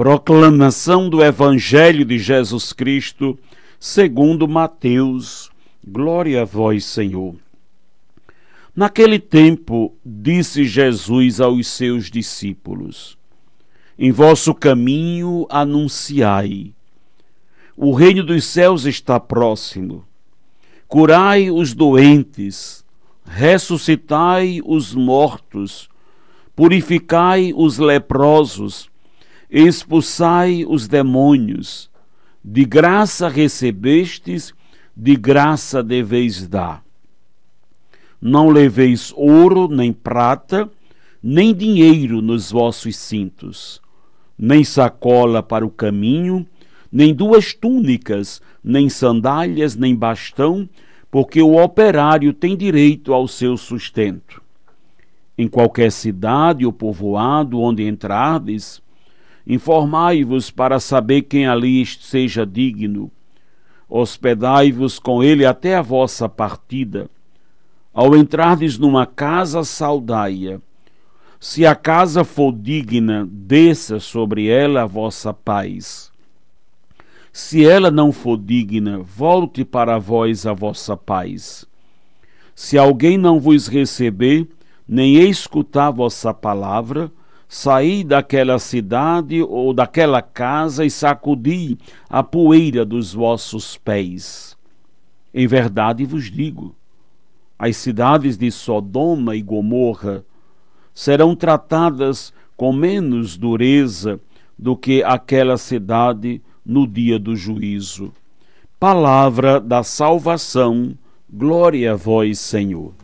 Proclamação do Evangelho de Jesus Cristo, segundo Mateus. Glória a vós, Senhor. Naquele tempo, disse Jesus aos seus discípulos: Em vosso caminho anunciai. O reino dos céus está próximo. Curai os doentes ressuscitai os mortos, purificai os leprosos, expulsai os demônios. De graça recebestes, de graça deveis dar. Não leveis ouro, nem prata, nem dinheiro nos vossos cintos, nem sacola para o caminho, nem duas túnicas, nem sandálias, nem bastão, porque o operário tem direito ao seu sustento. Em qualquer cidade ou povoado onde entrardes, informai-vos para saber quem ali seja digno. Hospedai-vos com ele até a vossa partida. Ao entrardes numa casa, saudai-a. Se a casa for digna, desça sobre ela a vossa paz. Se ela não for digna, volte para vós a vossa paz. Se alguém não vos receber, nem escutar vossa palavra, saí daquela cidade ou daquela casa e sacudi a poeira dos vossos pés. Em verdade vos digo: as cidades de Sodoma e Gomorra serão tratadas com menos dureza do que aquela cidade no dia do juízo. Palavra da salvação, glória a vós, Senhor.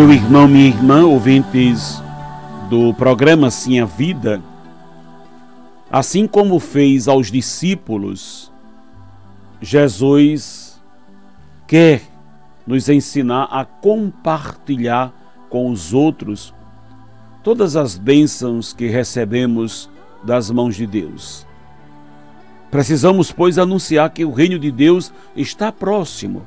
Meu irmão, minha irmã, ouvintes do programa Sim a Vida, Assim como fez aos discípulos, Jesus quer nos ensinar a compartilhar com os outros todas as bênçãos que recebemos das mãos de Deus. Precisamos, pois, anunciar que o reino de Deus está próximo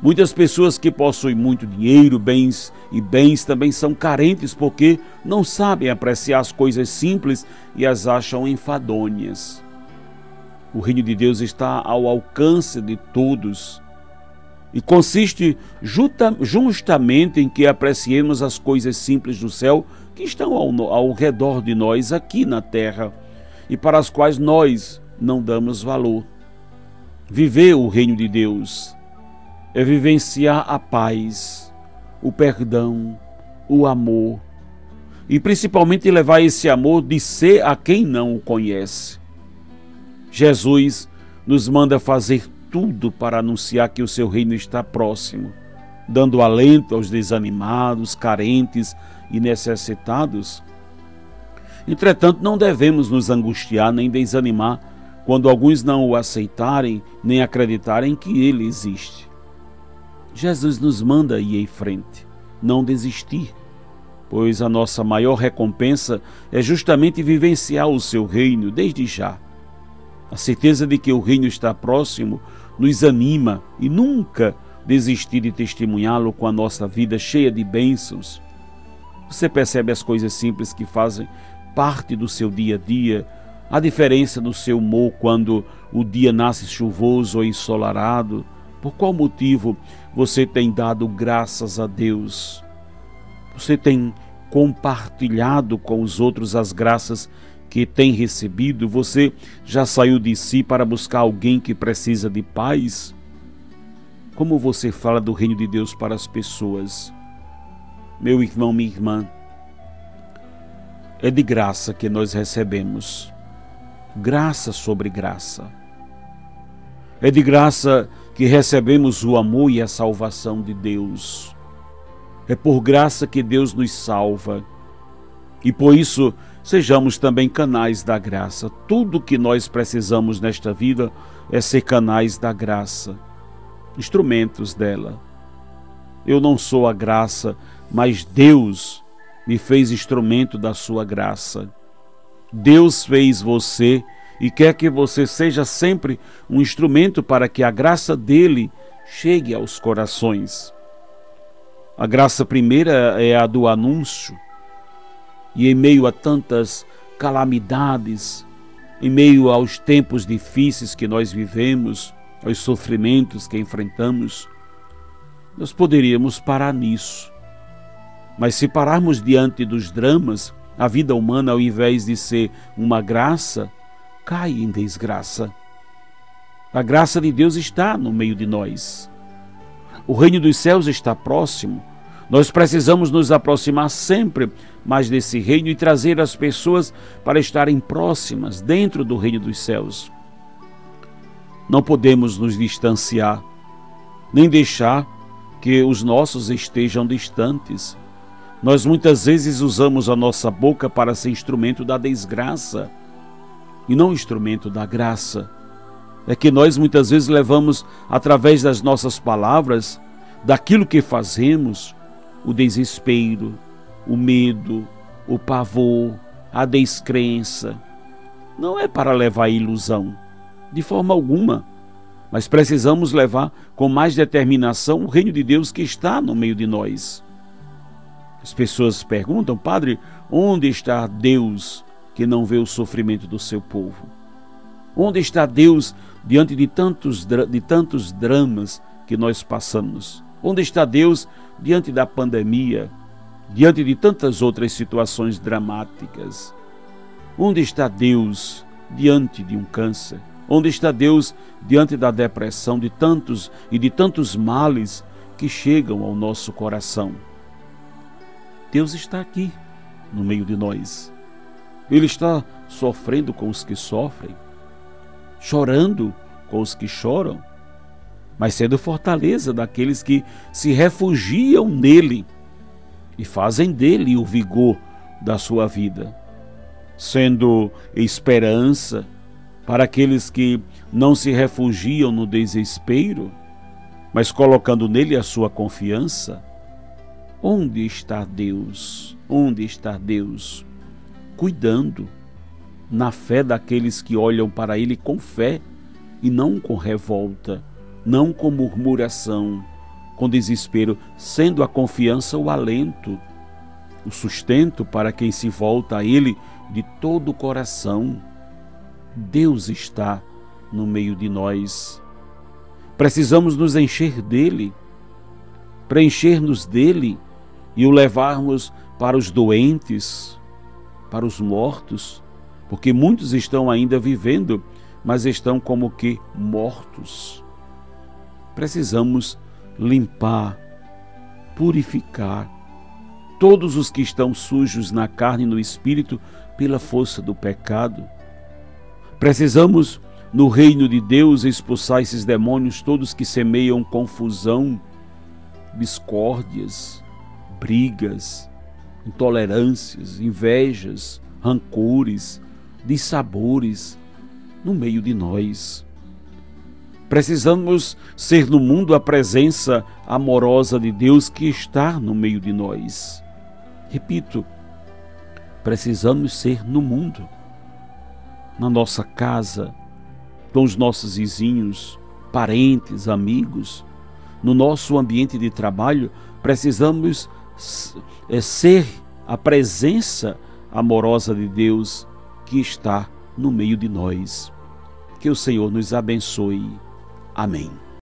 Muitas pessoas que possuem muito dinheiro, bens e bens também são carentes porque não sabem apreciar as coisas simples e as acham enfadonhas. O reino de Deus está ao alcance de todos e consiste justamente em que apreciemos as coisas simples do céu que estão ao, ao redor de nós aqui na terra e para as quais nós não damos valor. Viver o reino de Deus é vivenciar a paz, o perdão, o amor e principalmente levar esse amor de ser a quem não o conhece. Jesus nos manda fazer tudo para anunciar que o seu reino está próximo, dando alento aos desanimados, carentes e necessitados. Entretanto, não devemos nos angustiar nem desanimar quando alguns não o aceitarem nem acreditarem que ele existe. Jesus nos manda ir em frente, não desistir, pois a nossa maior recompensa é justamente vivenciar o seu reino desde já. A certeza de que o reino está próximo nos anima e nunca desistir de testemunhá-lo com a nossa vida cheia de bênçãos. Você percebe as coisas simples que fazem parte do seu dia a dia, a diferença do seu humor quando o dia nasce chuvoso ou ensolarado por qual motivo você tem dado graças a Deus? Você tem compartilhado com os outros as graças que tem recebido? Você já saiu de si para buscar alguém que precisa de paz? Como você fala do reino de Deus para as pessoas? Meu irmão, minha irmã, é de graça que nós recebemos. graça sobre graça. É de graça que recebemos o amor e a salvação de Deus. É por graça que Deus nos salva. E por isso, sejamos também canais da graça. Tudo que nós precisamos nesta vida é ser canais da graça, instrumentos dela. Eu não sou a graça, mas Deus me fez instrumento da sua graça. Deus fez você e quer que você seja sempre um instrumento para que a graça dele chegue aos corações. A graça primeira é a do anúncio, e em meio a tantas calamidades, em meio aos tempos difíceis que nós vivemos, aos sofrimentos que enfrentamos, nós poderíamos parar nisso. Mas se pararmos diante dos dramas, a vida humana, ao invés de ser uma graça, cai em desgraça. A graça de Deus está no meio de nós. O reino dos céus está próximo. Nós precisamos nos aproximar sempre mais desse reino e trazer as pessoas para estarem próximas dentro do reino dos céus. Não podemos nos distanciar, nem deixar que os nossos estejam distantes. Nós muitas vezes usamos a nossa boca para ser instrumento da desgraça e não instrumento da graça. É que nós muitas vezes levamos, através das nossas palavras, daquilo que fazemos, o desespero, o medo, o pavor, a descrença. Não é para levar ilusão, de forma alguma, mas precisamos levar com mais determinação o reino de Deus que está no meio de nós. As pessoas perguntam, Padre, onde está Deus que não vê o sofrimento do seu povo? Onde está Deus diante de tantos, de tantos dramas que nós passamos? Onde está Deus diante da pandemia, diante de tantas outras situações dramáticas? Onde está Deus diante de um câncer? Onde está Deus diante da depressão de tantos e de tantos males que chegam ao nosso coração? Deus está aqui no meio de nós. Ele está sofrendo com os que sofrem, chorando com os que choram, mas sendo fortaleza daqueles que se refugiam nele e fazem dele o vigor da sua vida, sendo esperança para aqueles que não se refugiam no desespero, mas colocando nele a sua confiança. Onde está Deus? Onde está Deus? Cuidando na fé daqueles que olham para Ele com fé e não com revolta, não com murmuração, com desespero, sendo a confiança o alento, o sustento para quem se volta a Ele de todo o coração. Deus está no meio de nós. Precisamos nos encher dele, preencher-nos dele e o levarmos para os doentes, para os mortos, porque muitos estão ainda vivendo, mas estão como que mortos. Precisamos limpar, purificar todos os que estão sujos na carne e no espírito pela força do pecado. Precisamos, no reino de Deus, expulsar esses demônios todos que semeiam confusão, discórdias, brigas, intolerâncias, invejas, rancores, dissabores no meio de nós. Precisamos ser no mundo a presença amorosa de Deus que está no meio de nós. Repito, precisamos ser no mundo, na nossa casa, com os nossos vizinhos, parentes, amigos, no nosso ambiente de trabalho, precisamos ser a presença amorosa de Deus que está no meio de nós. Que o Senhor nos abençoe. Amém.